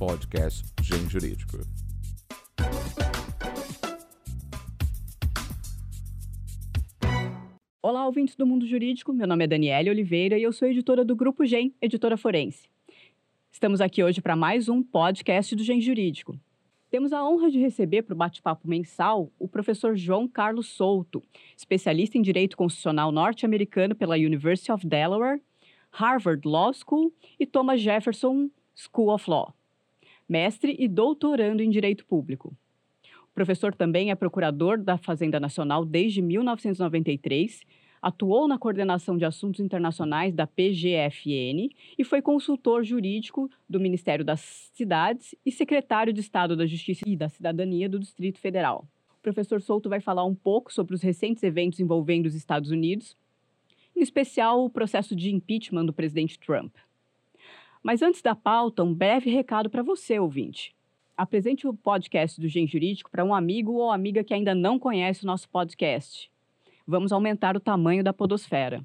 podcast Gen Jurídico. Olá, ouvintes do Mundo Jurídico. Meu nome é Daniela Oliveira e eu sou editora do Grupo Gen, editora forense. Estamos aqui hoje para mais um podcast do Gen Jurídico. Temos a honra de receber para o bate-papo mensal o professor João Carlos Souto, especialista em direito constitucional norte-americano pela University of Delaware, Harvard Law School e Thomas Jefferson School of Law, mestre e doutorando em direito público. O professor também é procurador da Fazenda Nacional desde 1993 atuou na coordenação de assuntos internacionais da PGFN e foi consultor jurídico do Ministério das Cidades e secretário de Estado da Justiça e da Cidadania do Distrito Federal. O professor Souto vai falar um pouco sobre os recentes eventos envolvendo os Estados Unidos, em especial o processo de impeachment do presidente Trump. Mas antes da pauta, um breve recado para você, ouvinte. Apresente o podcast do Gen Jurídico para um amigo ou amiga que ainda não conhece o nosso podcast vamos aumentar o tamanho da podosfera.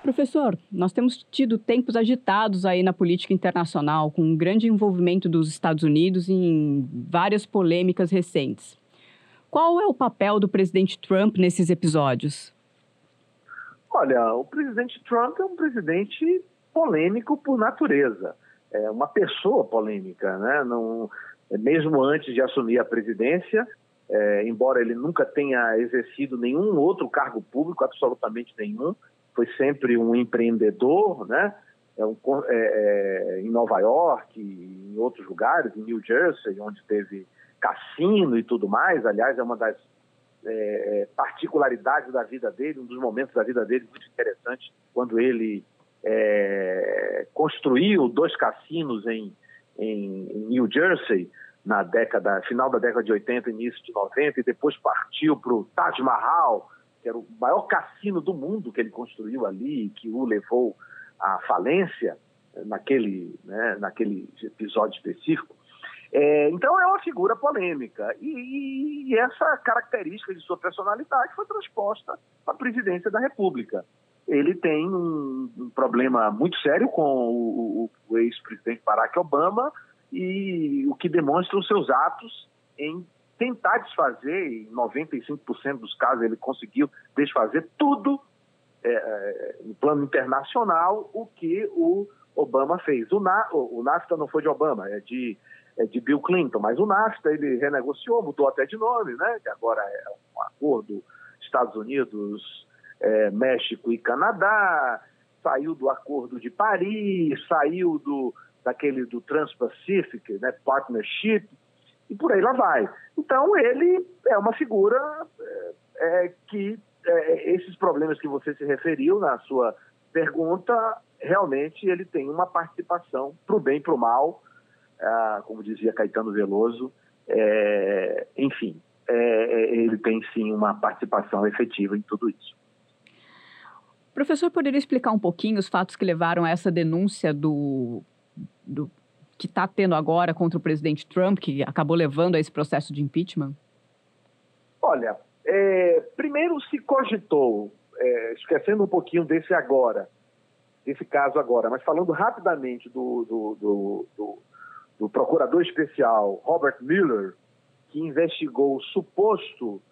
Professor, nós temos tido tempos agitados aí na política internacional, com um grande envolvimento dos Estados Unidos em várias polêmicas recentes. Qual é o papel do presidente Trump nesses episódios? Olha, o presidente Trump é um presidente polêmico por natureza é uma pessoa polêmica, né? Não, mesmo antes de assumir a presidência, é, embora ele nunca tenha exercido nenhum outro cargo público, absolutamente nenhum, foi sempre um empreendedor, né? É um, é, é em Nova York, em outros lugares, em New Jersey, onde teve cassino e tudo mais. Aliás, é uma das é, particularidades da vida dele, um dos momentos da vida dele muito interessante, quando ele é, construiu dois cassinos em, em, New Jersey na década, final da década de 80, início de 90, e depois partiu para o Taj Mahal, que era o maior cassino do mundo que ele construiu ali, que o levou à falência naquele, né, naquele episódio específico. É, então é uma figura polêmica e, e, essa característica de sua personalidade foi transposta a presidência da República ele tem um, um problema muito sério com o, o, o ex-presidente Barack Obama e o que demonstra os seus atos em tentar desfazer, em 95% dos casos ele conseguiu desfazer tudo é, é, no plano internacional o que o Obama fez. O, Na, o, NAFTA não foi de Obama, é de, de Bill Clinton, mas o NAFTA ele renegociou, mudou até de nome, né? que agora é um acordo Estados Unidos é, México e Canadá, saiu do Acordo de Paris, saiu do daquele do Trans-Pacific, né, Partnership, e por aí lá vai. Então ele é uma figura é, é, que é, esses problemas que você se referiu na sua pergunta, realmente ele tem uma participação para o bem e para o mal, ah, como dizia Caetano Veloso, é, enfim, é, ele tem sim uma participação efetiva em tudo isso. Professor, poderia explicar um pouquinho os fatos que levaram a essa denúncia do, do que está tendo agora contra o presidente Trump, que acabou levando a esse processo de impeachment? Olha, é, primeiro se cogitou, é, esquecendo um pouquinho desse agora, desse caso agora, mas falando rapidamente do, do, do, do, do procurador especial Robert Mueller, que investigou o suposto,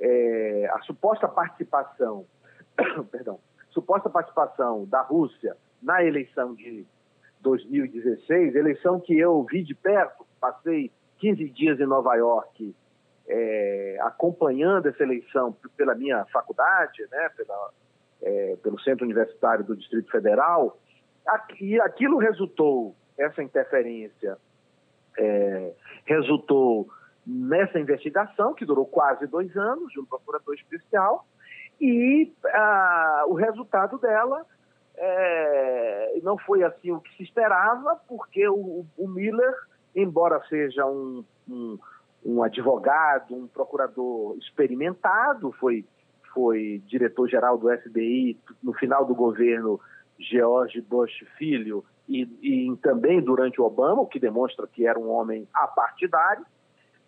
é, a suposta participação, perdão, suposta participação da Rússia na eleição de 2016, eleição que eu vi de perto, passei 15 dias em Nova York é, acompanhando essa eleição pela minha faculdade, né, pela, é, pelo Centro Universitário do Distrito Federal, e aquilo resultou, essa interferência é, resultou nessa investigação, que durou quase dois anos, de um procurador especial, e o resultado dela é, não foi assim o que se esperava, porque o, o Miller, embora seja um, um, um, advogado, um procurador experimentado, foi, foi diretor-geral do FBI no final do governo George Bush Filho e, e também durante Obama, o que demonstra que era um homem apartidário,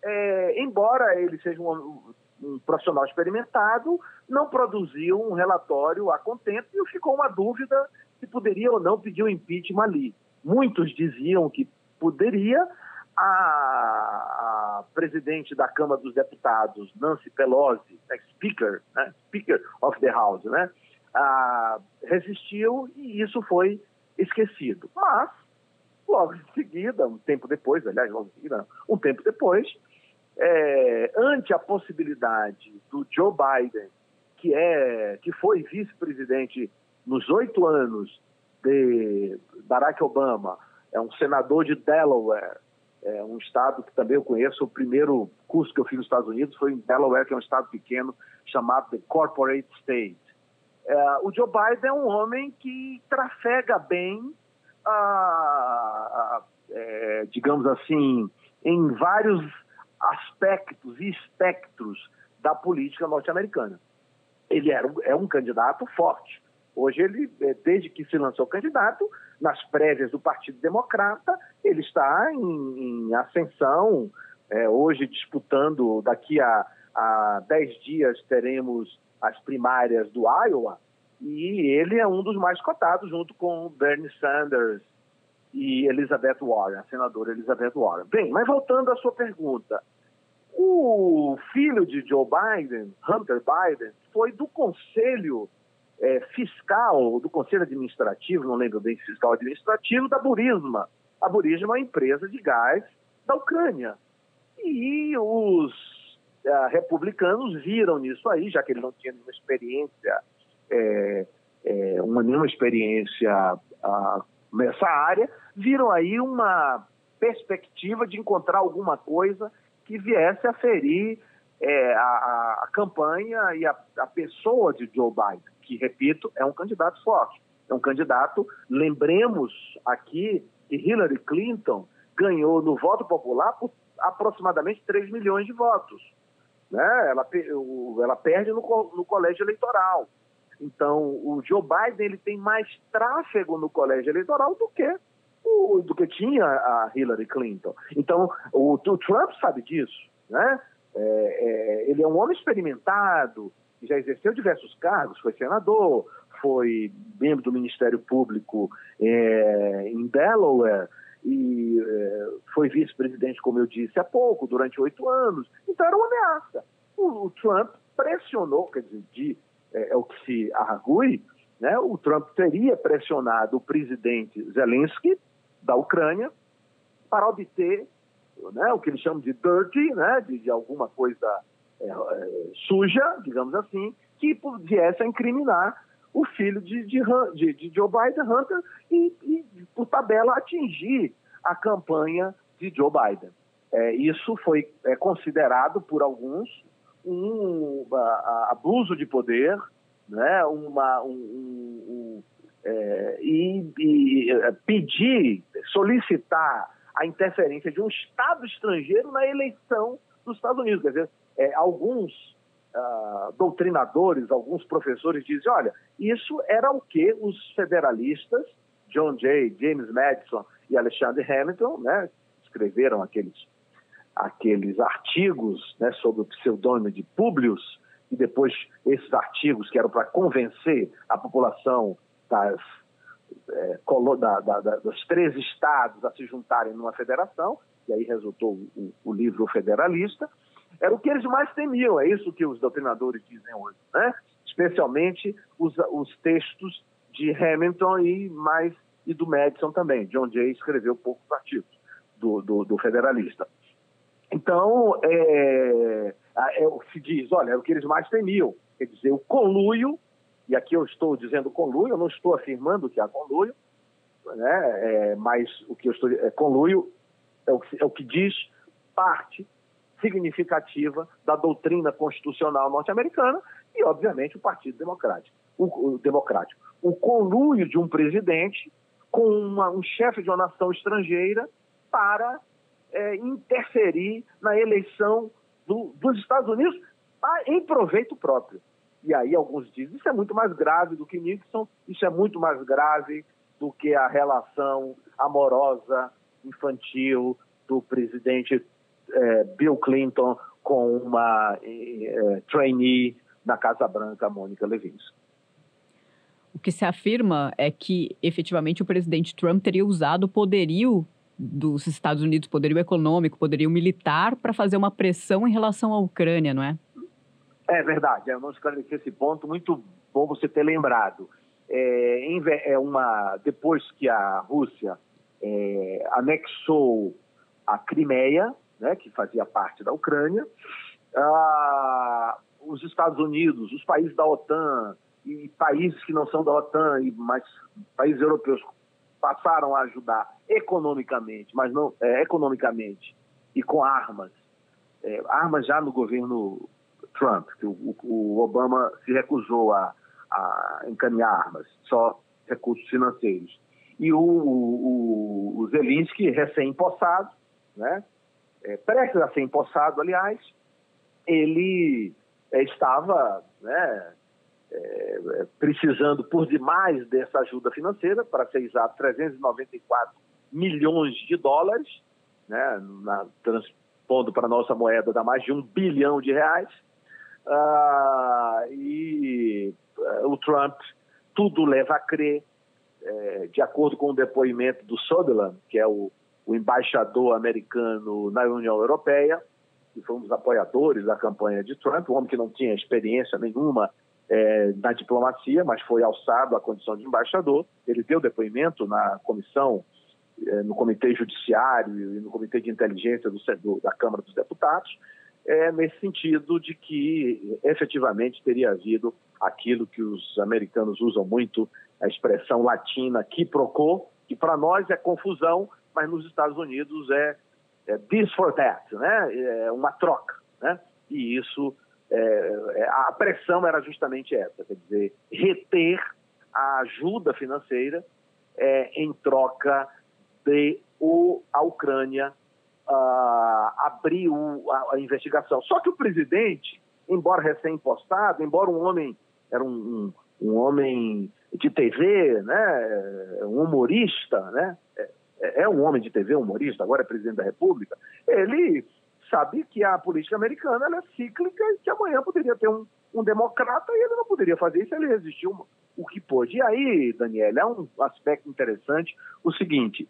é, embora ele seja um, um profissional experimentado, não produziu um relatório a contento e ficou uma dúvida se poderia ou não pedir o impeachment ali. Muitos diziam que poderia. A, a presidente da Câmara dos Deputados, Nancy Pelosi, né, Speaker, né, Speaker of the House, né, a, resistiu e isso foi esquecido. Mas, logo em seguida, um tempo depois, aliás, logo em seguida, um tempo depois, é, ante a possibilidade do Joe Biden, que, é, que foi vice-presidente nos oito anos de Barack Obama, é um senador de Delaware, é um estado que também eu conheço. O primeiro curso que eu fiz nos Estados Unidos foi em Delaware, que é um estado pequeno chamado The Corporate State. É, o Joe Biden é um homem que trafega bem, é, digamos assim, em vários aspectos e espectros da política norte-americana. Ele era, é um candidato forte. Hoje, ele, é, desde que se lançou candidato, nas prévias do Partido Democrata, ele está em, em ascensão. É, hoje, disputando, daqui a, a dez dias, teremos as primárias do Iowa, e ele é um dos mais cotados, junto com Bernie Sanders e Elizabeth Warren, a senadora Elizabeth Warren. Bem, mas voltando à sua pergunta, o filho de Joe Biden, Hunter Biden, foi do Conselho é, Fiscal, do Conselho Administrativo, não lembro bem, Fiscal Administrativo, da Burisma. A Burisma é uma empresa de gás da Ucrânia. E os é, republicanos viram nisso aí, já que ele não tinha nenhuma experiência, é, é, uma, nenhuma experiência a, nessa área, viram aí uma perspectiva de encontrar alguma coisa que viesse a ferir é, a, a, campanha e a, a, pessoa de Joe Biden, que, repito, é um candidato forte. É um candidato, lembremos aqui que Hillary Clinton ganhou no voto popular por aproximadamente 3 milhões de votos. Né? Ela, ela perde no, no colégio eleitoral. Então, o Joe Biden ele tem mais tráfego no colégio eleitoral do que o, do que tinha a Hillary Clinton. Então, o, o Trump sabe disso, né? É, é, ele é um homem experimentado, já exerceu diversos cargos, foi senador, foi membro do Ministério Público é, em Delaware e é, foi vice-presidente, como eu disse há pouco, durante oito anos. Então era uma ameaça. O, o Trump pressionou, quer dizer, de, é, é o que se argue, né? o Trump teria pressionado o presidente Zelensky da Ucrânia para obter né, o que eles chamam de dirty, né, de, de alguma coisa é, é, suja, digamos assim, que viesse a incriminar o filho de, de, de, de Joe Biden, Hunter, e, e, por tabela, atingir a campanha de Joe Biden. É, isso foi é, considerado por alguns um a, a, abuso de poder, né, uma, um, um, é, e, e é, pedir, solicitar a interferência de um Estado estrangeiro na eleição dos Estados Unidos. Quer dizer, é, alguns uh, doutrinadores, alguns professores dizem, olha, isso era o que os federalistas, John Jay, James Madison e Alexander Hamilton, né, escreveram aqueles, aqueles artigos né, sob o pseudônimo de Publius, e depois esses artigos que eram para convencer a população das, é, da, da, da, dos três estados a se juntarem numa federação, e aí resultou o, o, livro Federalista, era o que eles mais temiam, é isso que os doutrinadores dizem hoje, né? especialmente os, os textos de Hamilton e mais e do Madison também. John Jay escreveu poucos artigos do, do, do Federalista. Então, é, é, se diz, olha, é o que eles mais temiam, quer dizer, o conluio e aqui eu estou dizendo conluio, eu não estou afirmando que há conluio, né? É, mas o que eu estou é, conluio é o, é o que diz parte significativa da doutrina constitucional norte-americana e, obviamente, o Partido Democrático. O, o democrático. o conluio de um presidente com uma, um chefe de uma nação estrangeira para é, interferir na eleição do, dos Estados Unidos em proveito próprio. E aí alguns dizem, isso é muito mais grave do que Nixon, isso é muito mais grave do que a relação amorosa, infantil do presidente Bill Clinton com uma eh, trainee na Casa Branca, Mônica Levinsky. O que se afirma é que, efetivamente, o presidente Trump teria usado o poderio dos Estados Unidos, poderio econômico, poderio militar, para fazer uma pressão em relação à Ucrânia, não é? É verdade, eu não esclareci esse ponto, muito bom você ter lembrado. É, é uma, depois que a Rússia é, anexou a Crimeia, né, que fazia parte da Ucrânia, ah, os Estados Unidos, os países da OTAN e países que não são da OTAN, mas países europeus passaram a ajudar economicamente, mas não é, economicamente e com armas, é, armas já no governo Trump, que o, o Obama se recusou a, a, encaminhar armas, só recursos financeiros. E o, o, o Zelensky, recém-empossado, né, é, prestes a ser empossado, aliás, ele é, estava né, é, é, precisando por demais dessa ajuda financeira, para ser exato, 394 milhões de dólares, né, na, transpondo para a nossa moeda, dá mais de um bilhão de reais. Ah, e uh, o Trump, tudo leva a crer, é, de acordo com o depoimento do Sutherland, que é o, o embaixador americano na União Europeia, que foi um dos apoiadores da campanha de Trump, um homem que não tinha experiência nenhuma é, na diplomacia, mas foi alçado à condição de embaixador. Ele deu depoimento na comissão, é, no comitê judiciário e no comitê de inteligência do, do, da Câmara dos Deputados, é, nesse sentido de que efetivamente teria havido aquilo que os americanos usam muito, a expressão latina quo, que para nós é confusão, mas nos Estados Unidos é, é this for that, né? é uma troca. Né? E isso, é, é, a pressão era justamente essa, quer dizer, reter a ajuda financeira é, em troca de o, a Ucrânia abrir a, a, investigação. Só que o presidente, embora recém-impostado, embora um homem, era um, um, um, homem de TV, né, um humorista, né, é, é um homem de TV, humorista, agora é presidente da República, ele sabe que a política americana é cíclica e que amanhã poderia ter um, um democrata e ele não poderia fazer isso, ele resistiu o que pôde. E aí, Daniel, é um aspecto interessante o seguinte,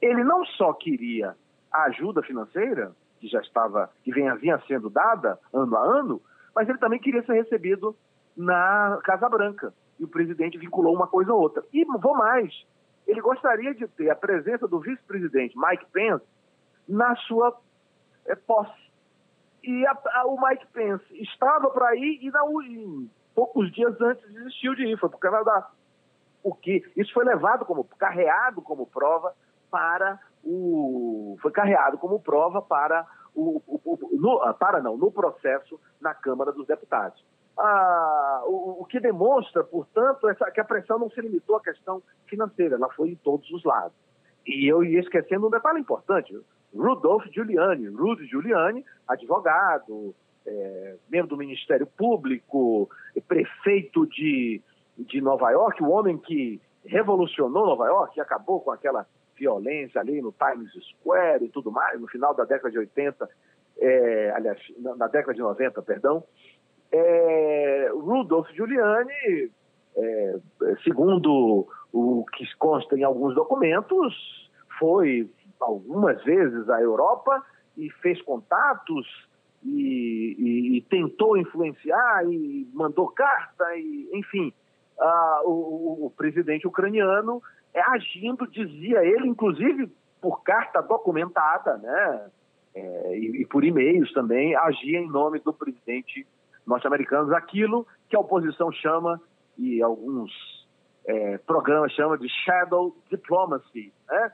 ele não só queria a ajuda financeira, que já estava, que vinha, vinha sendo dada ano a ano, mas ele também queria ser recebido na Casa Branca. E o presidente vinculou uma coisa a outra. E vou mais, ele gostaria de ter a presença do vice-presidente Mike Pence na sua é, posse. E a, a, o Mike Pence estava para ir e, e poucos dias antes desistiu de ir, foi para o Canadá. O que isso foi levado como carreado como prova para o foi carreado como prova para o, o, o no, para não no processo na Câmara dos Deputados. Ah, o, o, que demonstra, portanto, essa, que a pressão não se limitou à questão financeira, ela foi em todos os lados. E eu ia esquecendo um detalhe importante: Rudolph Giuliani, Rudy Giuliani, advogado, é, membro do Ministério Público, prefeito de, de Nova York, o homem que revolucionou Nova York, acabou com aquela violência ali no Times Square e tudo mais, no final da década de 80, é, aliás, na, década de 90, perdão, é, Rudolph Giuliani, é, segundo o que consta em alguns documentos, foi algumas vezes à Europa e fez contatos e, e, e tentou influenciar e mandou carta, e, enfim, o, o, presidente ucraniano é, agindo, dizia ele, inclusive por carta documentada, né, é, e, e, por e-mails também, agia em nome do presidente norte-americano, aquilo que a oposição chama, e alguns é, programas chamam de shadow diplomacy, né?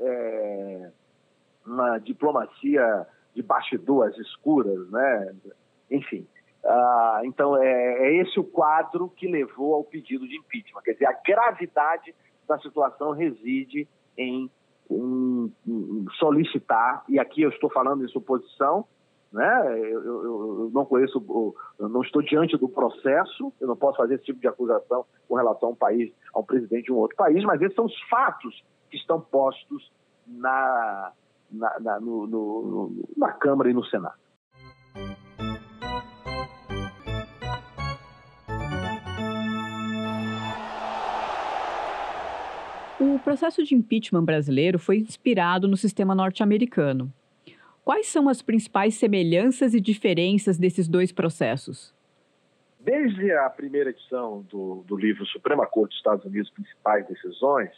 É, uma diplomacia de bastidores escuras, né? Enfim, ah, então é, é esse o quadro que levou ao pedido de impeachment, quer dizer, a gravidade da situação reside em solicitar, e aqui eu estou falando em suposição, né? Eu, eu, eu, não conheço, eu não estou diante do processo, eu não posso fazer esse tipo de acusação com relação a um país, a um presidente de um outro país, mas esses são os fatos que estão postos na, na, na, no, no, na Câmara e no Senado. O processo de impeachment brasileiro foi inspirado no sistema norte-americano. Quais são as principais semelhanças e diferenças desses dois processos? Desde a primeira edição do, do livro Suprema Corte dos Estados Unidos Principais Decisões,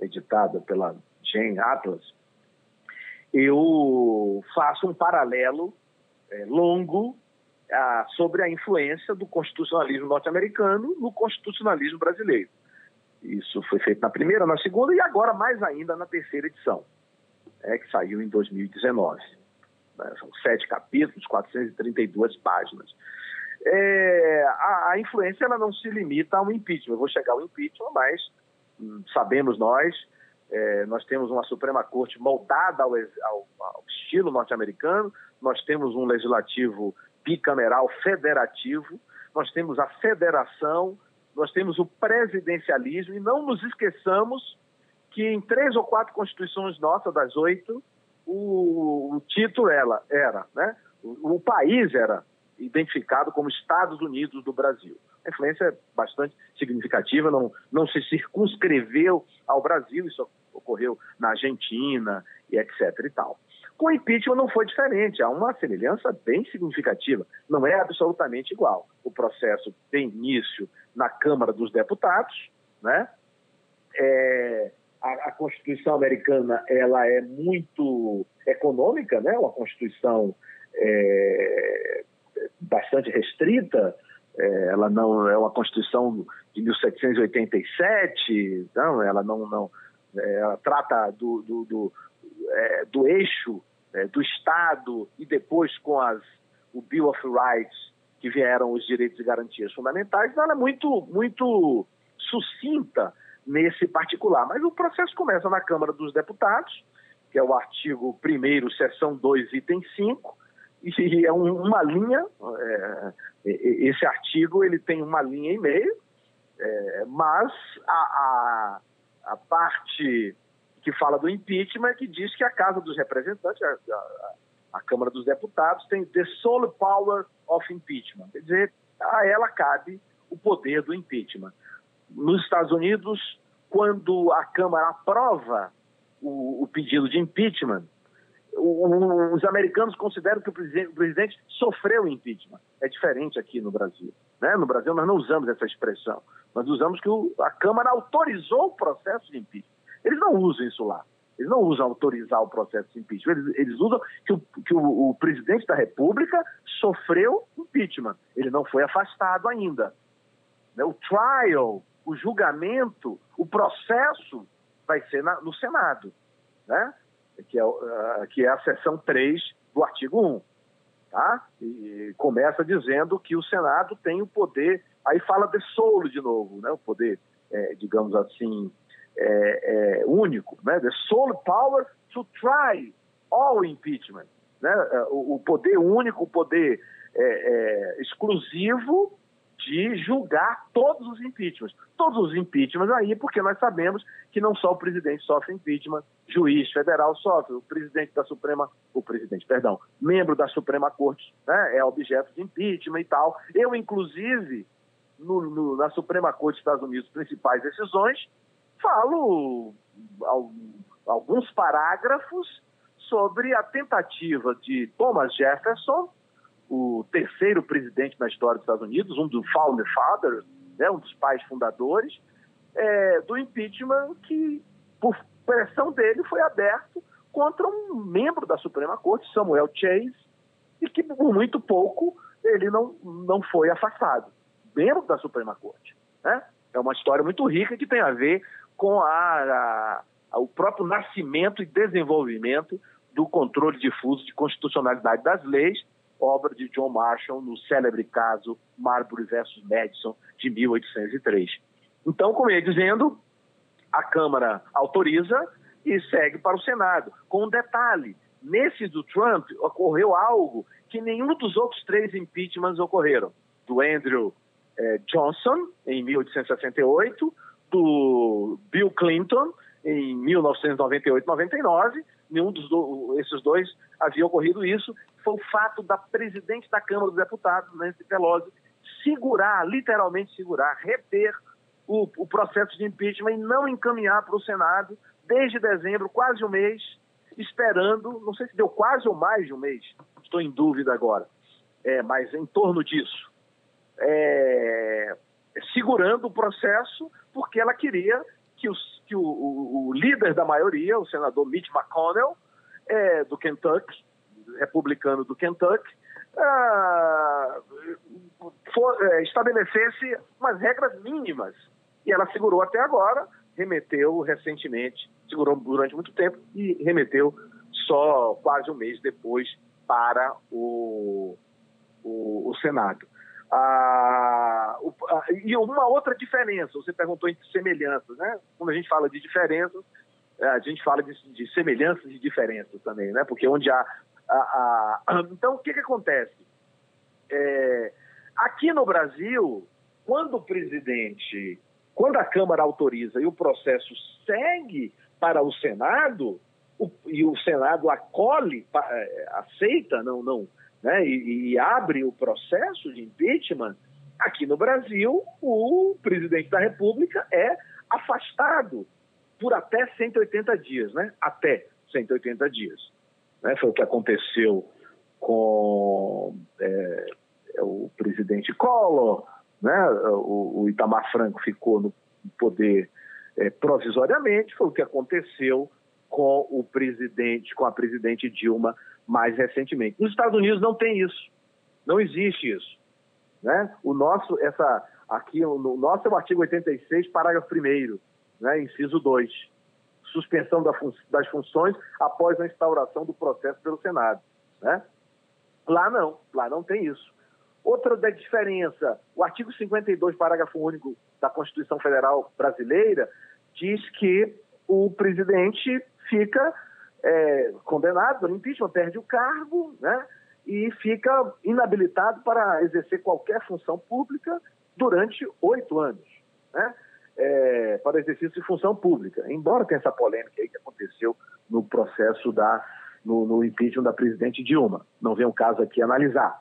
editada pela Jane Atlas, eu faço um paralelo é, longo a, sobre a influência do constitucionalismo norte-americano no constitucionalismo brasileiro. Isso foi feito na primeira, na segunda e agora mais ainda na terceira edição, é, que saiu em 2019. Né? São sete capítulos, 432 páginas. É, a, a, influência ela não se limita ao impeachment. Eu vou chegar ao impeachment, mas hum, sabemos nós, é, nós temos uma Suprema Corte moldada ao, ao, ao estilo norte-americano, nós temos um legislativo bicameral federativo, nós temos a federação, nós temos o presidencialismo e não nos esqueçamos que em três ou quatro constituições nossas, das oito, o, o título era, era né? O, o, país era identificado como Estados Unidos do Brasil. A influência é bastante significativa, não, não se circunscreveu ao Brasil, isso ocorreu na Argentina e etc. e tal. Com o impeachment não foi diferente, há uma semelhança bem significativa, não é absolutamente igual. O processo tem início na Câmara dos Deputados, né? É, a, a, Constituição americana ela é muito econômica, né? Uma Constituição é, bastante restrita. É, ela não é uma Constituição de 1787, não, ela não, não é, ela trata do, do, do, é, do eixo é, do Estado e depois com as, o Bill of Rights, que vieram os direitos e garantias fundamentais, ela é muito, muito sucinta nesse particular. Mas o processo começa na Câmara dos Deputados, que é o artigo 1 seção 2, item 5, e é um, uma linha, é, esse artigo ele tem uma linha e meio, é, mas a, a, a parte que fala do impeachment, que diz que a Casa dos Representantes, a, a, a, Câmara dos Deputados, tem the sole power of impeachment. Quer dizer, a ela cabe o poder do impeachment. Nos Estados Unidos, quando a Câmara aprova o, o pedido de impeachment, o, os americanos consideram que o presidente, o presidente, sofreu impeachment. É diferente aqui no Brasil. Né? No Brasil, nós não usamos essa expressão. Nós usamos que o, a Câmara autorizou o processo de impeachment. Eles não usam isso lá. Eles não usam autorizar o processo de impeachment. Eles, eles usam que, o, que o, o, presidente da República sofreu impeachment. Ele não foi afastado ainda. Né? O trial, o julgamento, o processo vai ser na, no Senado, né? que, é, uh, que é a seção 3 do artigo 1. Tá? E começa dizendo que o Senado tem o poder, aí fala de solo de novo, né? o poder, é, digamos assim, é, é, único, né? The sole power to try all impeachment, né? O, o poder único, o poder é, é, exclusivo de julgar todos os impeachments. Todos os impeachments aí, porque nós sabemos que não só o presidente sofre impeachment, juiz federal sofre, o presidente da Suprema, o presidente, perdão, membro da Suprema Corte, né, é objeto de impeachment e tal. Eu, inclusive, no, no, na Suprema Corte dos Estados Unidos, principais decisões, falo alguns parágrafos sobre a tentativa de Thomas Jefferson, o terceiro presidente na história dos Estados Unidos, um dos Founder Fathers, né, um dos pais fundadores, é, do impeachment que, por pressão dele, foi aberto contra um membro da Suprema Corte, Samuel Chase, e que por muito pouco ele não, não foi afastado. Membro da Suprema Corte. Né? É uma história muito rica que tem a ver com a, a, o próprio nascimento e desenvolvimento do controle difuso de constitucionalidade das leis, obra de John Marshall no célebre caso Marbury versus Madison de 1803. Então, como ia dizendo, a Câmara autoriza e segue para o Senado. Com um detalhe: nesse do Trump ocorreu algo que nenhum dos outros três impeachments ocorreram. Do Andrew eh, Johnson, em 1868, do Bill Clinton em 1998-99 nenhum dos do, esses dois havia ocorrido isso, foi o fato da presidente da Câmara dos Deputados, Nancy Pelosi, segurar, literalmente segurar, reter o, o processo de impeachment e não encaminhar para o Senado desde dezembro, quase um mês, esperando, não sei se deu quase ou mais de um mês, estou em dúvida agora, é, mas em torno disso, é, segurando o processo porque ela queria que, os, que o, o, o, líder da maioria, o senador Mitch McConnell, é, do Kentucky, republicano do Kentucky, ah, for, é, estabelecesse umas regras mínimas. E ela segurou até agora, remeteu recentemente, segurou durante muito tempo e remeteu só quase um mês depois para o, o, o Senado. Ah, e uma outra diferença, você perguntou entre semelhanças, né? Quando a gente fala de diferenças, a gente fala de, de semelhanças e diferenças também, né? Porque onde há. A, a... Então, o que, que acontece? É, aqui no Brasil, quando o presidente, quando a Câmara autoriza e o processo segue para o Senado, o, e o Senado acolhe, é, aceita, não, não, né, e, e abre o processo de impeachment, aqui no Brasil, o presidente da República é afastado por até 180 dias, né? Até 180 dias. Né? Foi o que aconteceu com é, o presidente Collor, né? O, o, Itamar Franco ficou no poder é, provisoriamente, foi o que aconteceu com o presidente, com a presidente Dilma mais recentemente. Nos Estados Unidos não tem isso, não existe isso, né? O nosso, essa aqui, o nosso é o artigo 86, parágrafo 1 né, inciso 2, suspensão das funções após a instauração do processo pelo Senado. Né? Lá não, lá não tem isso. Outra da diferença, o artigo 52, parágrafo único da Constituição Federal Brasileira, diz que o presidente fica é, condenado pelo impeachment, perde o cargo, né? E fica inabilitado para exercer qualquer função pública durante oito anos, né? É, para exercício de função pública. Embora tenha essa polêmica aí que aconteceu no processo da no, no impeachment da presidente Dilma, não vem o caso aqui analisar.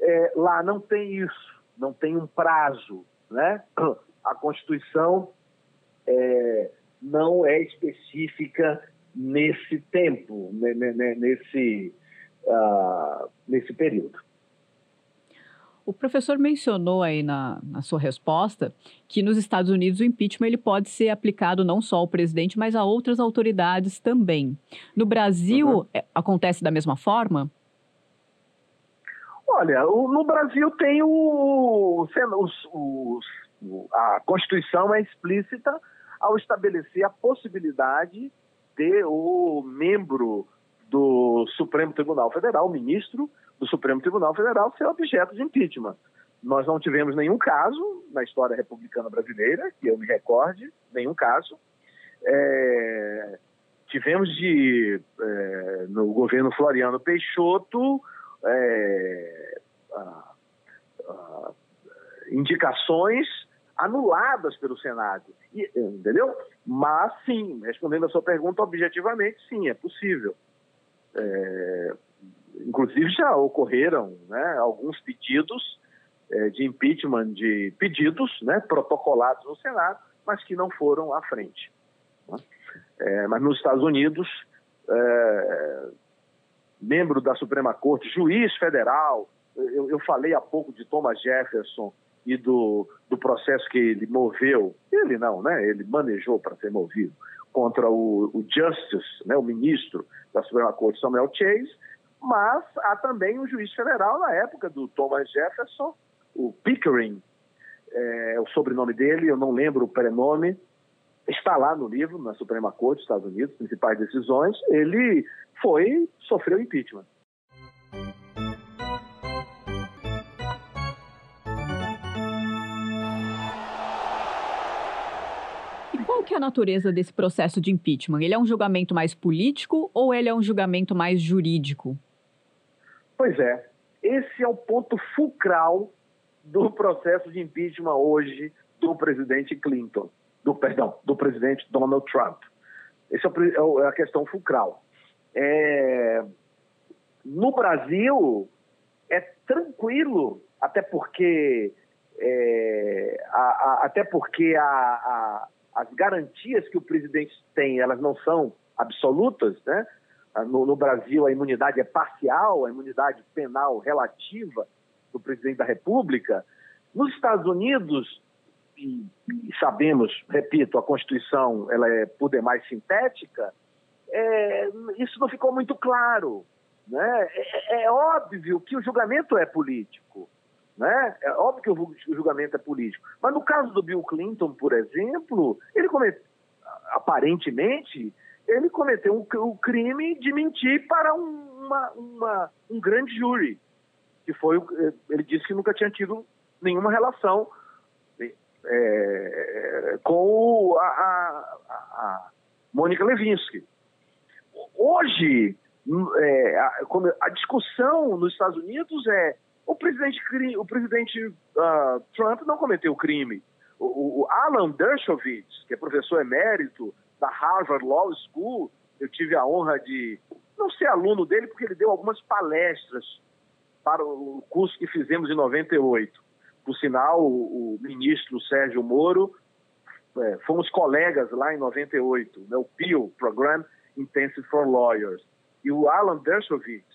É, lá não tem isso, não tem um prazo, né? A Constituição é, não é específica nesse tempo, nesse, uh, nesse período. O professor mencionou aí na, na, sua resposta que nos Estados Unidos o impeachment ele pode ser aplicado não só ao presidente, mas a outras autoridades também. No Brasil, uhum. É, acontece da mesma forma? Olha, o, no Brasil tem o, os, os, a Constituição é explícita ao estabelecer a possibilidade de o membro do Supremo Tribunal Federal, o ministro do Supremo Tribunal Federal, ser objeto de impeachment. Nós não tivemos nenhum caso na história republicana brasileira, que eu me recorde, nenhum caso. É, tivemos de, é, no governo Floriano Peixoto é, a, a, indicações anuladas pelo Senado. E, entendeu? Mas sim, respondendo a sua pergunta objetivamente, sim, é possível. É, inclusive já ocorreram né, alguns pedidos é, de impeachment de pedidos né, protocolados no Senado, mas que não foram à frente. Né? É, mas nos Estados Unidos, é, membro da Suprema Corte, juiz federal, eu, eu falei há pouco de Thomas Jefferson, e do, do processo que ele moveu, ele não, né? Ele manejou para ser movido contra o, o Justice, né? O ministro da Suprema Corte, Samuel Chase, mas há também um juiz federal na época do Thomas Jefferson, o Pickering, é, o sobrenome dele, eu não lembro o prenome, está lá no livro, na Suprema Corte dos Estados Unidos, principais decisões, ele foi, sofreu impeachment. Qual que é a natureza desse processo de impeachment? Ele é um julgamento mais político ou ele é um julgamento mais jurídico? Pois é, esse é o ponto fulcral do processo de impeachment hoje do presidente Clinton, do perdão, do presidente Donald Trump. Essa é, é a questão fulcral. É, no Brasil, é tranquilo, até porque, é, a, a, até porque a, as garantias que o presidente tem, elas não são absolutas, né? No, no, Brasil, a imunidade é parcial, a imunidade penal relativa do presidente da República. Nos Estados Unidos, e, e sabemos, repito, a Constituição ela é por demais sintética, é, isso não ficou muito claro. Né? É, é, óbvio que o julgamento é político. Né? É óbvio que o julgamento é político. Mas no caso do Bill Clinton, por exemplo, ele cometeu, aparentemente, ele cometeu o crime de mentir para uma, uma, um grande júri, que foi, ele disse que nunca tinha tido nenhuma relação é, com a, a, a Mônica Levinsky. Hoje, é, a, a, discussão nos Estados Unidos é o presidente, o presidente uh, Trump não cometeu crime. O, o, Alan Dershowitz, que é professor emérito da Harvard Law School, eu tive a honra de não ser aluno dele porque ele deu algumas palestras para o curso que fizemos em 98. Por sinal, o, o ministro Sérgio Moro, é, fomos colegas lá em 98, né, o PIL, Program Intensive for Lawyers. E o Alan Dershowitz,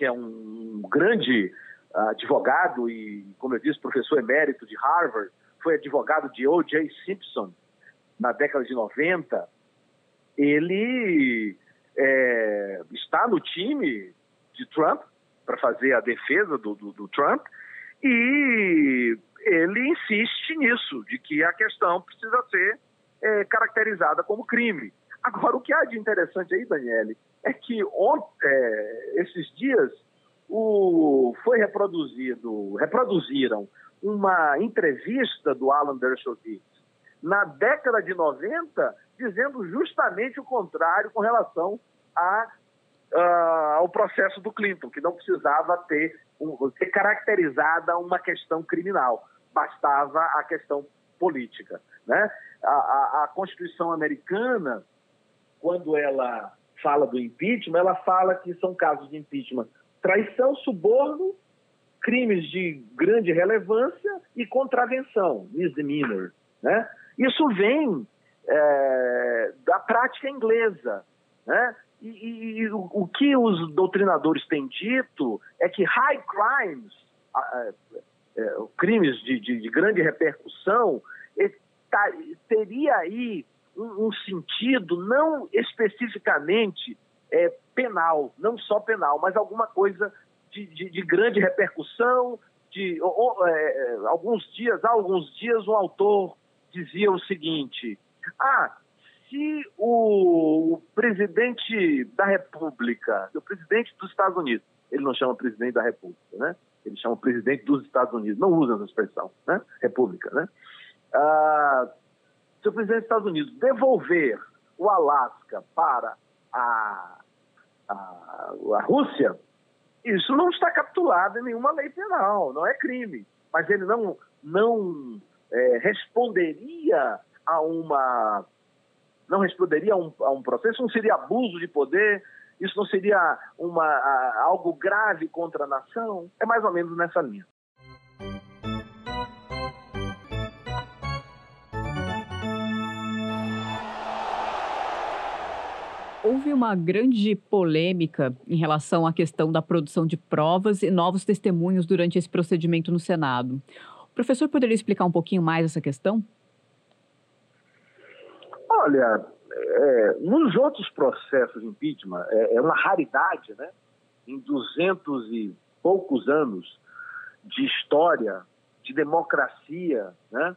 que é um grande uh, advogado e, como eu disse, professor emérito de Harvard, foi advogado de O.J. Simpson na década de 90, ele é, está no time de Trump para fazer a defesa do, do, do Trump e ele insiste nisso, de que a questão precisa ser é, caracterizada como crime. Agora, o que há de interessante aí, Daniele, é que é, esses dias o, foi reproduzido, reproduziram uma entrevista do Alan Dershowitz na década de 90, dizendo justamente o contrário com relação a, ao processo do Clinton, que não precisava ter, um, ter caracterizada uma questão criminal, bastava a questão política. Né? A, a, a Constituição americana, quando ela fala do impeachment, ela fala que são casos de impeachment traição, suborno, crimes de grande relevância e contravenção, misdemeanor. Né? Isso vem é, da prática inglesa. Né? E, e, e o, o, que os doutrinadores têm dito é que high crimes, é, crimes de, de, de, grande repercussão, tá, teria aí um, um sentido não especificamente é, penal, não só penal, mas alguma coisa de, de, de grande repercussão. De ou, é, alguns dias, há alguns dias, o autor dizia o seguinte: ah, se o presidente da República, o presidente dos Estados Unidos, ele não chama presidente da República, né? Ele chama presidente dos Estados Unidos, não usa essa expressão, né? República, né? Ah, se o presidente dos Estados Unidos devolver o Alasca para a, a, a Rússia, isso não está capitulado em nenhuma lei penal, não é crime. Mas ele não, não é, responderia a uma. Não responderia a um, a um processo, não seria abuso de poder, isso não seria uma, algo grave contra a nação? É mais ou menos nessa linha. Houve uma grande polêmica em relação à questão da produção de provas e novos testemunhos durante esse procedimento no Senado. O professor poderia explicar um pouquinho mais essa questão? Olha, é, nos outros processos de impeachment, é, é, uma raridade, né? Em duzentos e poucos anos de história, de democracia, né?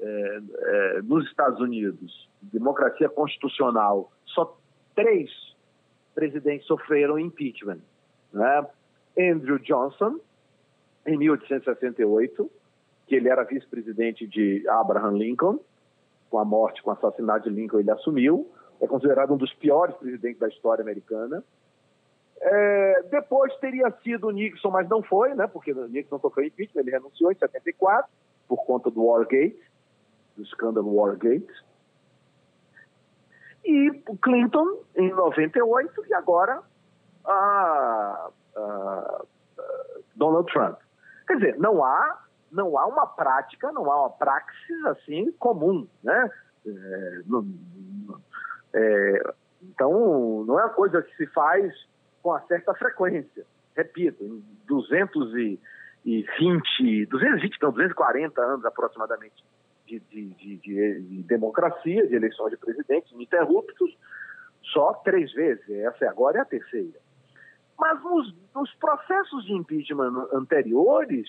É, é nos Estados Unidos, democracia constitucional, só três presidentes sofreram impeachment. Né? Andrew Johnson, em 1868, que ele era vice-presidente de Abraham Lincoln, com a morte, com o assassinato de Lincoln, ele assumiu. É considerado um dos piores presidentes da história americana. É, depois teria sido Nixon, mas não foi, né? Porque Nixon sofreu impeachment, ele renunciou em 74 por conta do Watergate, do escândalo Watergate. E Clinton em 98 e agora a, Donald Trump. Quer dizer, não há não há uma prática, não há uma praxis assim comum, né? É, é, então, não é uma coisa que se faz com uma certa frequência. Repito, em 220, 220, não, 240 anos aproximadamente de, de, de, de, democracia, de eleições de presidente ininterruptos, só três vezes. Essa agora é a terceira. Mas nos, nos processos de impeachment anteriores,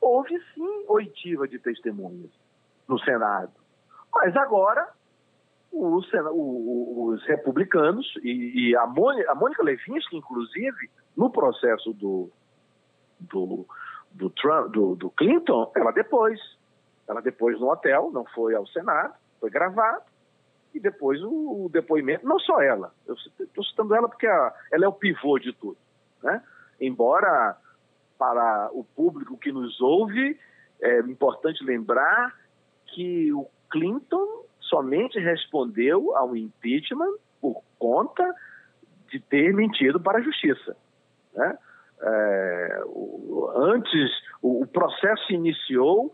houve sim oitiva de testemunhas no Senado. Mas agora, os, os republicanos e, e a, Mônica, a Mônica Levinsky, inclusive, no processo do, do, do, Trump, do, do Clinton, ela depois. Ela depois no hotel, não foi ao Senado, foi gravado, e depois o, o depoimento, não só ela, eu estou citando ela porque a, ela é o pivô de tudo. Né? Embora para o público que nos ouve, é importante lembrar que o Clinton somente respondeu ao impeachment por conta de ter mentido para a justiça. Né? É, o, antes, o, o processo iniciou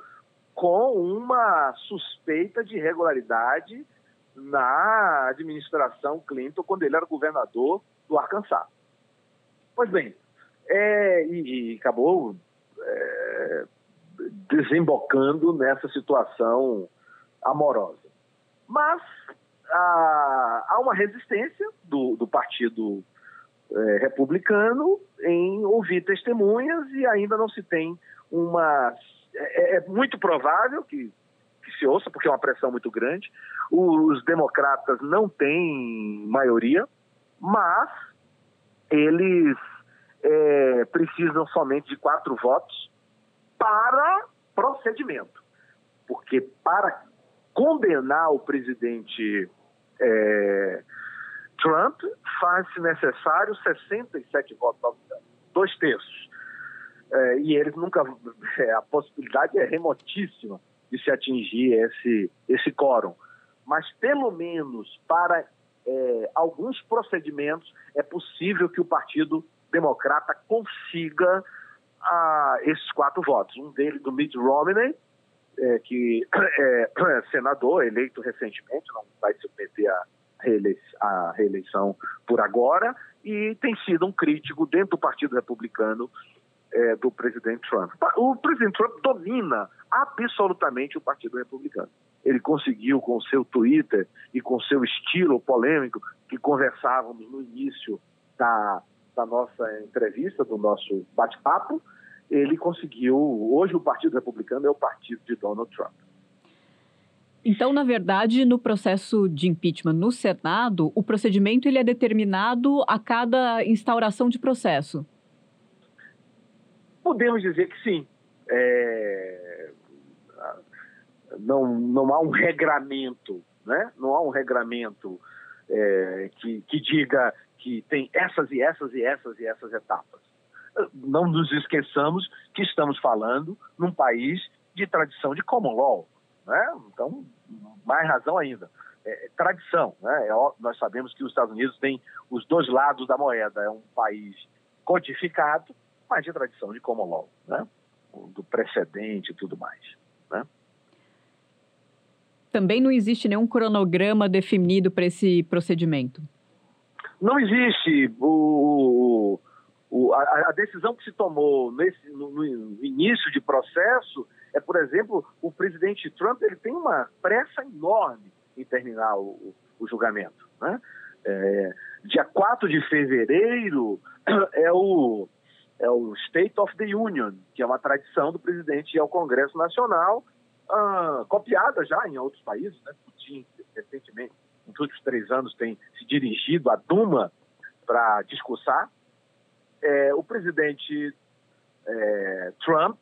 com uma suspeita de irregularidade na administração Clinton quando ele era governador do Arkansas. Pois bem, é, e, e, acabou é, desembocando nessa situação amorosa. Mas há, há uma resistência do, do Partido é, Republicano em ouvir testemunhas e ainda não se tem uma. É, é muito provável que, que se ouça, porque é uma pressão muito grande. Os democratas não têm maioria, mas eles é, precisam somente de quatro votos para procedimento. Porque para condenar o presidente é, Trump, faz-se necessário 67 votos, dois terços. É, e eles nunca. É, a possibilidade é remotíssima de se atingir esse, esse quórum. Mas, pelo menos, para é, alguns procedimentos, é possível que o Partido Democrata consiga ah, esses quatro votos. Um deles do Mitt Romney, é, que é, é senador, eleito recentemente, não vai se submeter à reeleição, reeleição por agora, e tem sido um crítico dentro do Partido Republicano é, do presidente Trump. O presidente Trump domina absolutamente o Partido Republicano. Ele conseguiu, com seu Twitter e com seu estilo polêmico, que conversávamos no início da, da nossa entrevista, do nosso bate-papo, ele conseguiu. Hoje, o Partido Republicano é o partido de Donald Trump. Então, na verdade, no processo de impeachment no Senado, o procedimento ele é determinado a cada instauração de processo. Podemos dizer que sim. É... Não, não há um regramento, né? Não há um regramento é, que, que diga que tem essas e essas e essas e essas etapas não nos esqueçamos que estamos falando num país de tradição de common law. Né? Então, mais razão ainda. É, é tradição. Né? É, nós sabemos que os Estados Unidos têm os dois lados da moeda. É um país codificado, mas de tradição de common law, né? do precedente e tudo mais. Né? Também não existe nenhum cronograma definido para esse procedimento? Não existe. O, o, a, a, decisão que se tomou nesse, no, no, início de processo é, por exemplo, o presidente Trump ele tem uma pressa enorme em terminar o, o julgamento. Né? É, dia 4 de fevereiro é o, é o State of the Union, que é uma tradição do presidente ir ao Congresso Nacional, ah, copiada já em outros países. Né? Putin, recentemente, nos últimos três anos, tem se dirigido à Duma para discursar é, o presidente é, Trump,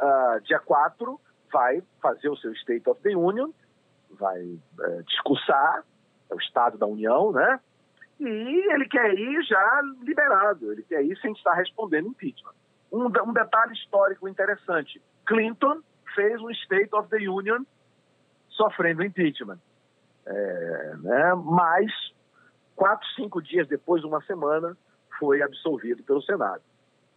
uh, dia 4, vai fazer o seu State of the Union, vai é, discursar é o Estado da União, né? E ele quer ir já liberado, ele quer ir sem estar respondendo impeachment. Um, um detalhe histórico interessante: Clinton fez um State of the Union sofrendo impeachment. É, né? Mas, quatro, cinco dias depois, uma semana, foi absolvido pelo Senado.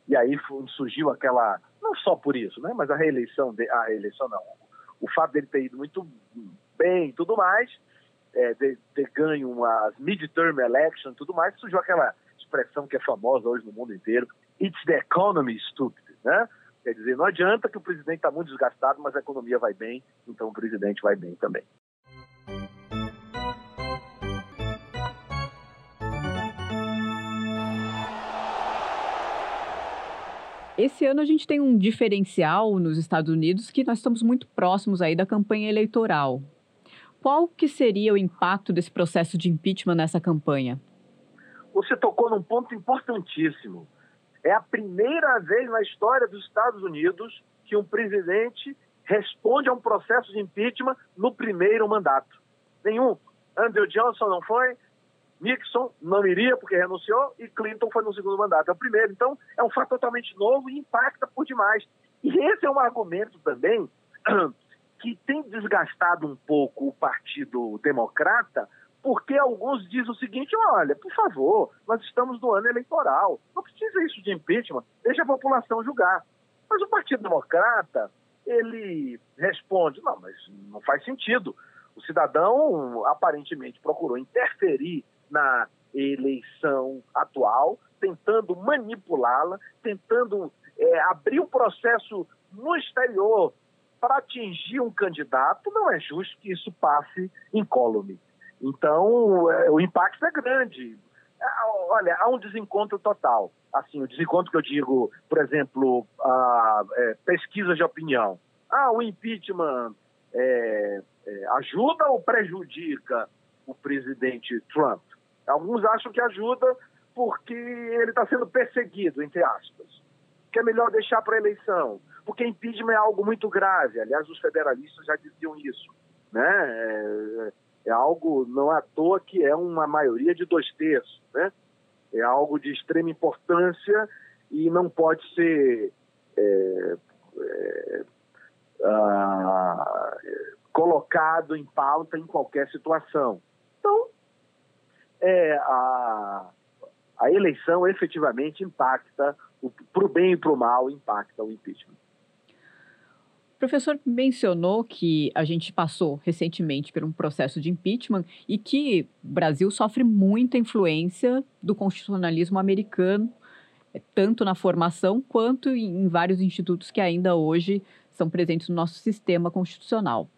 E aí surgiu aquela, não só por isso, né? mas a reeleição, de, a reeleição não, o fato dele ter ido muito bem e tudo mais, é, de ter ganho as midterm elections tudo mais, surgiu aquela expressão que é famosa hoje no mundo inteiro, it's the economy stupid, né? Quer dizer, não adianta que o presidente está muito desgastado, mas a economia vai bem, então o presidente vai bem também. Esse ano a gente tem um diferencial nos Estados Unidos que nós estamos muito próximos aí da campanha eleitoral. Qual que seria o impacto desse processo de impeachment nessa campanha? Você tocou num ponto importantíssimo. É a primeira vez na história dos Estados Unidos que um presidente responde a um processo de impeachment no primeiro mandato. Nenhum. Andrew Johnson não foi, Nixon não iria porque renunciou e Clinton foi no segundo mandato. É o primeiro. Então, é um fato totalmente novo e impacta por demais. E esse é um argumento também que tem desgastado um pouco o Partido Democrata, porque alguns dizem o seguinte: olha, por favor, nós estamos no ano eleitoral, não precisa isso de impeachment, deixa a população julgar. Mas o Partido Democrata, ele responde: não, mas não faz sentido. O cidadão aparentemente procurou interferir na eleição atual, tentando manipulá-la, tentando é, abrir o um processo no exterior para atingir um candidato, não é justo que isso passe incólume. Então, é, o impacto é grande. É, olha, há um desencontro total. Assim, o desencontro que eu digo, por exemplo, a, é, pesquisas de opinião. Ah, o impeachment é, é, ajuda ou prejudica o presidente Trump? Alguns acham que ajuda porque ele está sendo perseguido, entre aspas. Que é melhor deixar para a eleição. Porque impeachment é algo muito grave. Aliás, os federalistas já diziam isso. Né? É, é algo, não é à toa que é uma maioria de dois terços. Né? É algo de extrema importância e não pode ser é, é, ah, colocado em pauta em qualquer situação. Então, é, a, a eleição efetivamente impacta, para o bem e para o mal, impacta o impeachment. Professor mencionou que a gente passou recentemente por um processo de impeachment e que o Brasil sofre muita influência do constitucionalismo americano, é, tanto na formação quanto em vários institutos que ainda hoje são presentes no nosso sistema constitucional.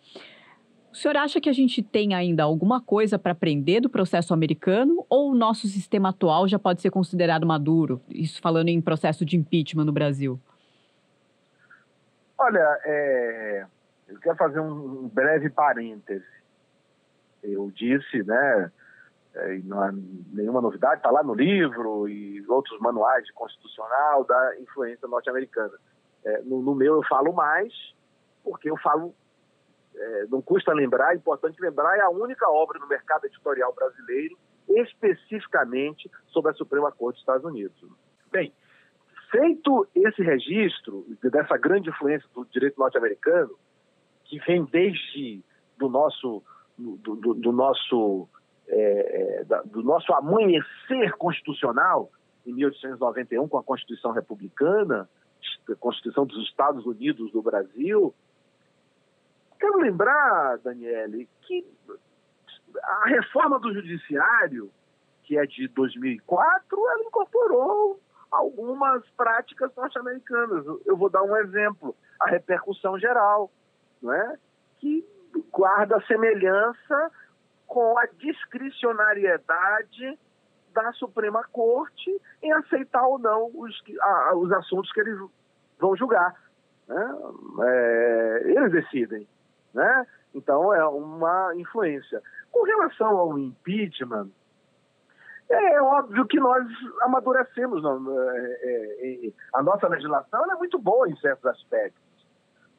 O senhor acha que a gente tem ainda alguma coisa para aprender do processo americano ou o nosso sistema atual já pode ser considerado maduro? Isso falando em processo de impeachment no Brasil. Olha, é, eu quero fazer um breve parêntese. Eu disse, né, é, não é nenhuma novidade, está lá no livro e outros manuais de constitucional da influência norte-americana. É, no, no meu eu falo mais, porque eu falo é, não custa lembrar, é importante lembrar, é a única obra no mercado editorial brasileiro especificamente sobre a Suprema Corte dos Estados Unidos. Bem, feito esse registro dessa grande influência do direito norte-americano, que vem desde do nosso, do, do, do nosso, é, é do nosso amanhecer constitucional, em 1891, com a Constituição Republicana, Constituição dos Estados Unidos do Brasil, Quero lembrar, Daniele, que a reforma do judiciário, que é de 2004, ela incorporou algumas práticas norte-americanas. Eu vou dar um exemplo: a repercussão geral, não é? que guarda semelhança com a discricionariedade da Suprema Corte em aceitar ou não os, os assuntos que eles vão julgar. Né? É, eles decidem né? Então é uma influência. Com relação ao impeachment, é óbvio que nós amadurecemos. É, é, é, a nossa legislação é muito boa em certos aspectos.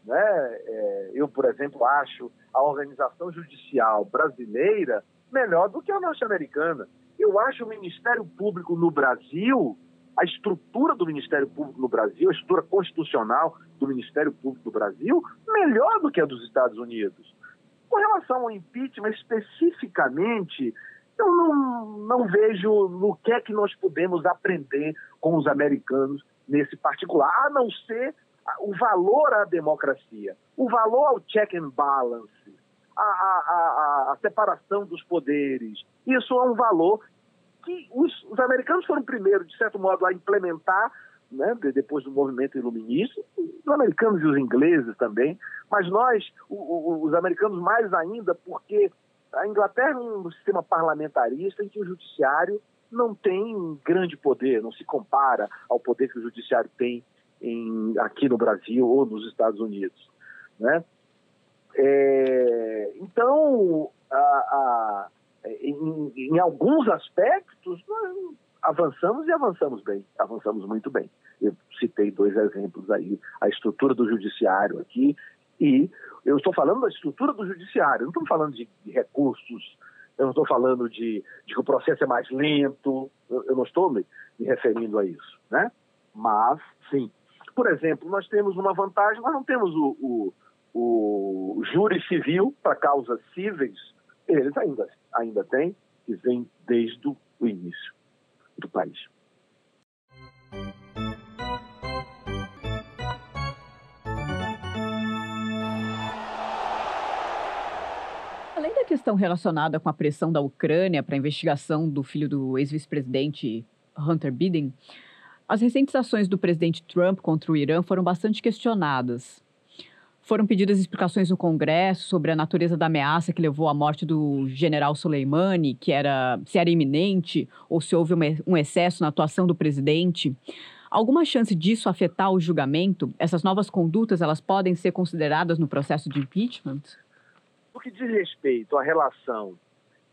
Né? É, eu, por exemplo, acho a organização judicial brasileira melhor do que a norte-americana. Eu acho o Ministério Público no Brasil a estrutura do Ministério Público no Brasil, a estrutura constitucional do Ministério Público do Brasil, melhor do que a dos Estados Unidos. Com relação ao impeachment especificamente, eu não, não vejo no que é que nós podemos aprender com os americanos nesse particular, a não ser o valor à democracia, o valor ao check and balance, a, a, a, a separação dos poderes. Isso é um valor que os, os americanos foram primeiro, de certo modo, a implementar né, depois do movimento iluminista, os americanos e os ingleses também, mas nós, o, o, os americanos mais ainda, porque a Inglaterra é um sistema parlamentarista em que o judiciário não tem grande poder, não se compara ao poder que o judiciário tem em, aqui no Brasil ou nos Estados Unidos. Né? É, então, a, a, em, em, alguns aspectos, nós avançamos e avançamos bem, avançamos muito bem. Eu citei dois exemplos aí, a estrutura do judiciário aqui e eu estou falando da estrutura do judiciário, não estou falando de, recursos, eu não estou falando de, de, que o processo é mais lento, eu, eu não estou me, me, referindo a isso, né? Mas, sim. Por exemplo, nós temos uma vantagem, nós não temos o, o, o júri civil para causas cíveis, eles ainda, ainda têm, que vem desde o início do país. Além da questão relacionada com a pressão da Ucrânia para a investigação do filho do ex-vice-presidente Hunter Biden, as recentes ações do presidente Trump contra o Irã foram bastante questionadas. Foram pedidas explicações no Congresso sobre a natureza da ameaça que levou à morte do general Soleimani, que era se era iminente ou se houve um excesso na atuação do presidente. Alguma chance disso afetar o julgamento? Essas novas condutas elas podem ser consideradas no processo de impeachment? No que diz respeito à relação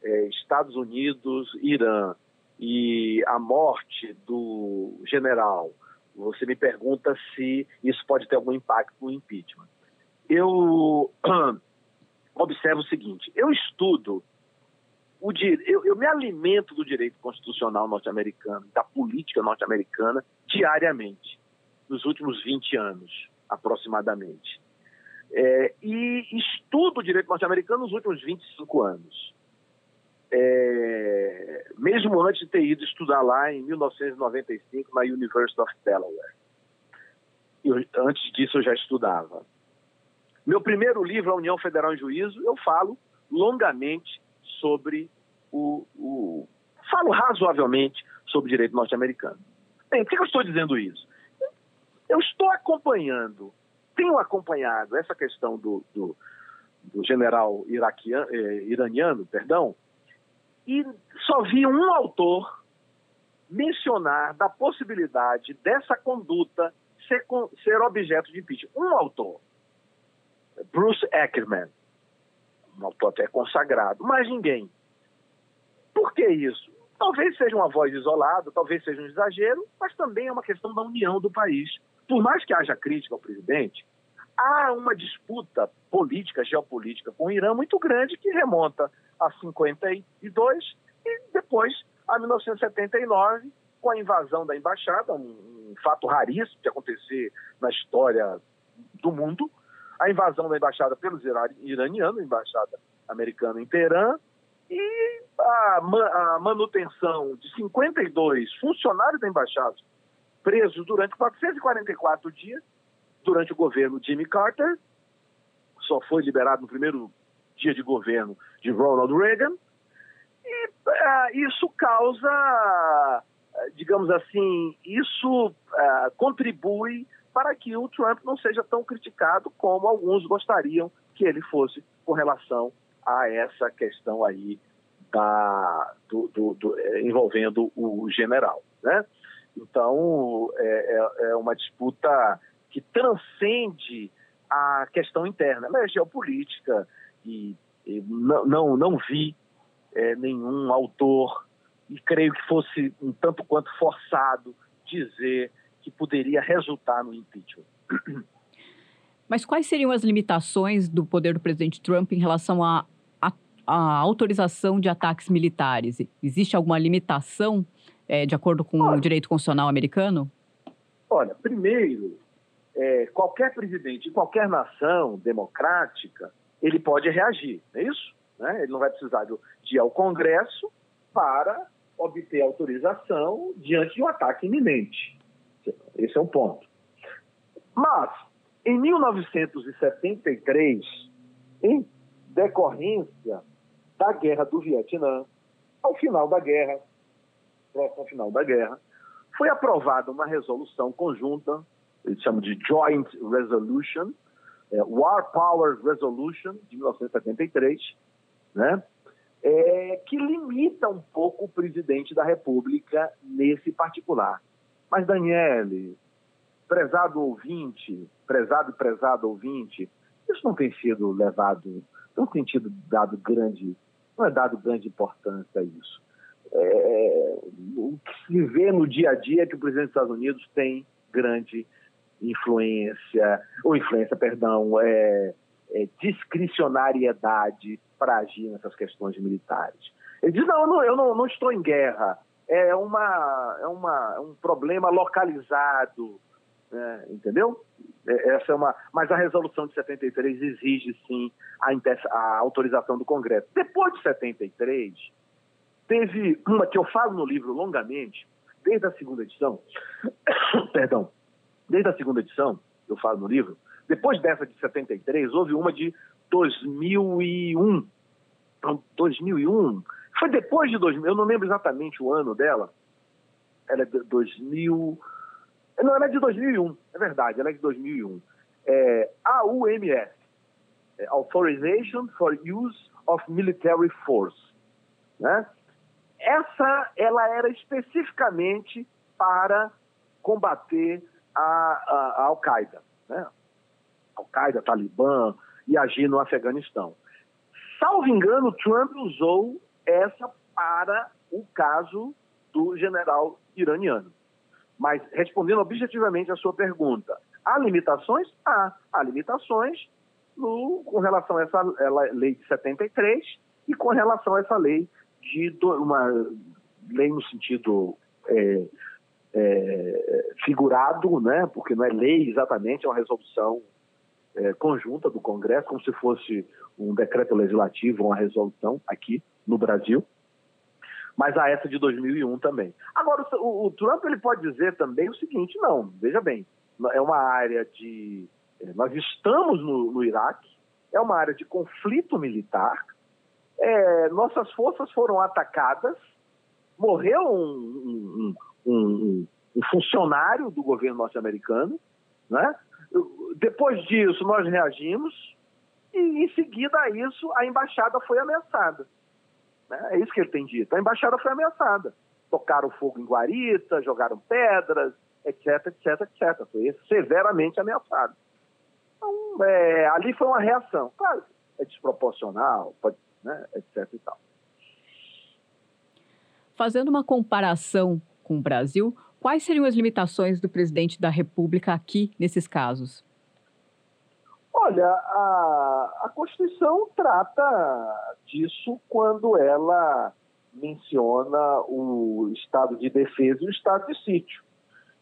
é, Estados Unidos-Irã e a morte do general, você me pergunta se isso pode ter algum impacto no impeachment. Eu observo o seguinte: eu estudo, o, eu, eu me alimento do direito constitucional norte-americano, da política norte-americana, diariamente, nos últimos 20 anos, aproximadamente. É, e estudo o direito norte-americano nos últimos 25 anos. É, mesmo antes de ter ido estudar lá em 1995 na University of Delaware. Eu, antes disso eu já estudava. Meu primeiro livro, A União Federal em Juízo, eu falo longamente sobre o, o falo razoavelmente sobre direito norte-americano. Bem, por que eu estou dizendo isso? Eu estou acompanhando tenho acompanhado essa questão do, do, do general iraquiano, eh, iraniano, perdão, e só vi um autor mencionar da possibilidade dessa conduta ser, ser objeto de impeachment. Um autor, Bruce Ackerman, um autor até consagrado, mas ninguém. Por que isso? Talvez seja uma voz isolada, talvez seja um exagero, mas também é uma questão da união do país por mais que haja crítica ao presidente, há uma disputa política, geopolítica com o Irã muito grande que remonta a 52 e depois a 1979, com a invasão da embaixada, um, um fato raríssimo de acontecer na história do mundo, a invasão da embaixada pelos iranianos, embaixada americana em Teherã, e a, a manutenção de 52 funcionários da embaixada presos durante 444 dias, durante o governo Jimmy Carter, só foi liberado no primeiro dia de governo de Ronald Reagan, e uh, isso causa, digamos assim, isso uh, contribui para que o Trump não seja tão criticado como alguns gostariam que ele fosse com relação a essa questão aí da, do, do, do, eh, envolvendo o general, né? Então, é, é, é uma disputa que transcende a questão interna. Ela é geopolítica e, e não, não, não vi é, nenhum autor, e creio que fosse um tanto quanto forçado dizer que poderia resultar no impeachment. Mas quais seriam as limitações do poder do presidente Trump em relação à autorização de ataques militares? Existe alguma limitação é, de acordo com olha, o direito constitucional americano? Olha, primeiro, é, qualquer presidente de qualquer nação democrática, ele pode reagir, é isso? Né? Ele não vai precisar de, de ir ao Congresso para obter autorização diante de um ataque iminente. Esse é um ponto. Mas, em 1973, em decorrência da Guerra do Vietnã, ao final da guerra, próximo ao final da guerra, foi aprovada uma resolução conjunta, eles chamam de Joint Resolution, é, War Powers Resolution, de 1973, né? É, que limita um pouco o presidente da República nesse particular. Mas, Daniele, prezado ouvinte, prezado e prezado ouvinte, isso não tem sido levado, não tem tido dado grande, não é dado grande importância a isso. É, o que se vê no dia a dia é que o presidente dos Estados Unidos tem grande influência, ou influência, perdão, é, é discricionariedade para agir nessas questões militares. Ele diz, não, eu não, eu não, não estou em guerra, é, uma, é uma, um problema localizado, né, entendeu? É, essa é uma, mas a resolução de 73 exige sim a, a autorização do Congresso. Depois de 73, teve uma que eu falo no livro longamente, desde a segunda edição, perdão, desde a segunda edição, eu falo no livro, depois dessa de 73, houve uma de 2001. 2001? Foi depois de 2000, eu não lembro exatamente o ano dela. Ela é de 2000. Não, ela é de 2001, é verdade, ela é de 2001. É, AUMF é Authorization for Use of Military Force. Né? Essa, ela era especificamente para combater a, a, a Al-Qaeda, né? Al-Qaeda, Talibã, e agir no Afeganistão. Salvo engano, Trump usou essa para o caso do general iraniano. Mas, respondendo objetivamente a sua pergunta, há limitações? Há. Há limitações no, com relação a essa lei de 73 e com relação a essa lei de uma lei no sentido é, é, figurado, né? porque não é lei exatamente, é uma resolução é, conjunta do Congresso, como se fosse um decreto legislativo, uma resolução aqui no Brasil. Mas há essa de 2001 também. Agora, o, o Trump ele pode dizer também o seguinte: não, veja bem, é uma área de. É, nós estamos no, no Iraque, é uma área de conflito militar, é, nossas forças foram atacadas, morreu um, um, um, um funcionário do governo norte-americano, né? Depois disso, nós reagimos e, em seguida a isso, a embaixada foi ameaçada. Né? É isso que ele tem dito. A embaixada foi ameaçada. Tocaram fogo em guarita, jogaram pedras, etc, etc, etc. Foi severamente ameaçado. Então, é, ali foi uma reação. Claro, é desproporcional, pode, né, etc e tal. Fazendo uma comparação com o Brasil, quais seriam as limitações do presidente da República aqui nesses casos? Olha, a, a Constituição trata disso quando ela menciona o estado de defesa e o estado de sítio.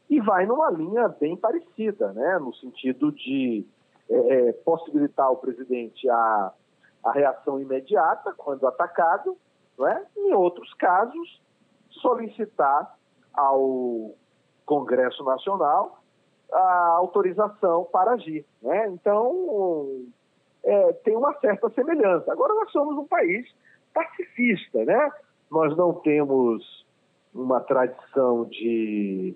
E vai numa linha bem parecida, né? no sentido de é, é possibilitar ao presidente a, a reação imediata quando atacado, não é? em outros casos, solicitar ao Congresso Nacional a autorização para agir. Né? Então, é, tem uma certa semelhança. Agora, nós somos um país pacifista, né? Nós não temos uma tradição de,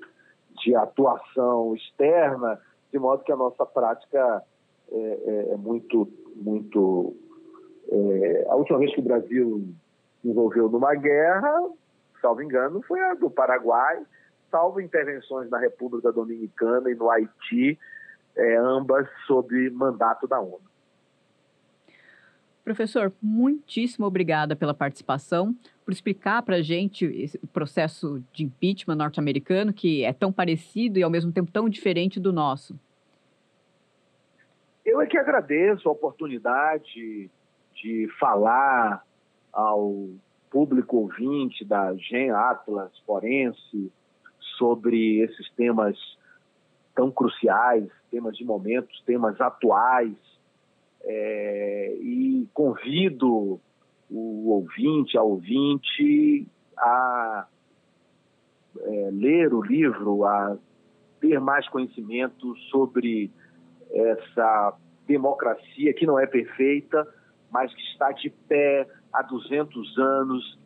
de atuação externa, de modo que a nossa prática é, é, é muito. muito é, a última vez que o Brasil se envolveu numa guerra, salvo engano, foi a do Paraguai, salvo intervenções na República Dominicana e no Haiti, é, ambas sob mandato da ONU. Professor, muitíssimo obrigada pela participação, por explicar para a gente esse, o processo de impeachment norte-americano, que é tão parecido e ao mesmo tempo tão diferente do nosso. Eu é que agradeço a oportunidade de falar ao público ouvinte da Gen Atlas Forense sobre esses temas tão cruciais, temas de momentos, temas atuais, é, e convido o ouvinte, a ouvinte, a é, ler o livro, a ter mais conhecimento sobre essa democracia que não é perfeita, mas que está de pé há 200 anos,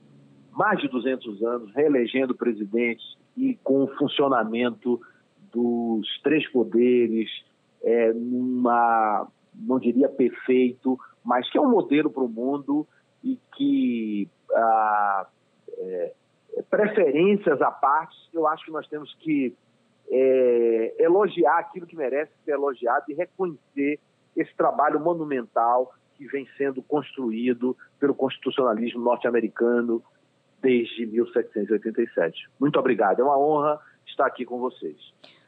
mais de 200 anos, reelegendo presidentes e com o funcionamento dos três poderes, é, numa, não diria perfeito, mas que é um modelo para o mundo e que, ah, é, preferências à parte, eu acho que nós temos que é, elogiar aquilo que merece ser elogiado e reconhecer esse trabalho monumental que vem sendo construído pelo constitucionalismo norte-americano desde 1787. Muito obrigado, é uma honra estar aqui com vocês.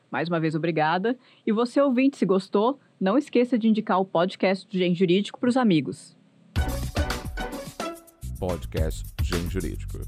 Mais uma vez, obrigada. E você, ouvinte, se gostou, não esqueça de indicar o podcast do Gen Jurídico para os amigos. Podcast Gen Jurídico.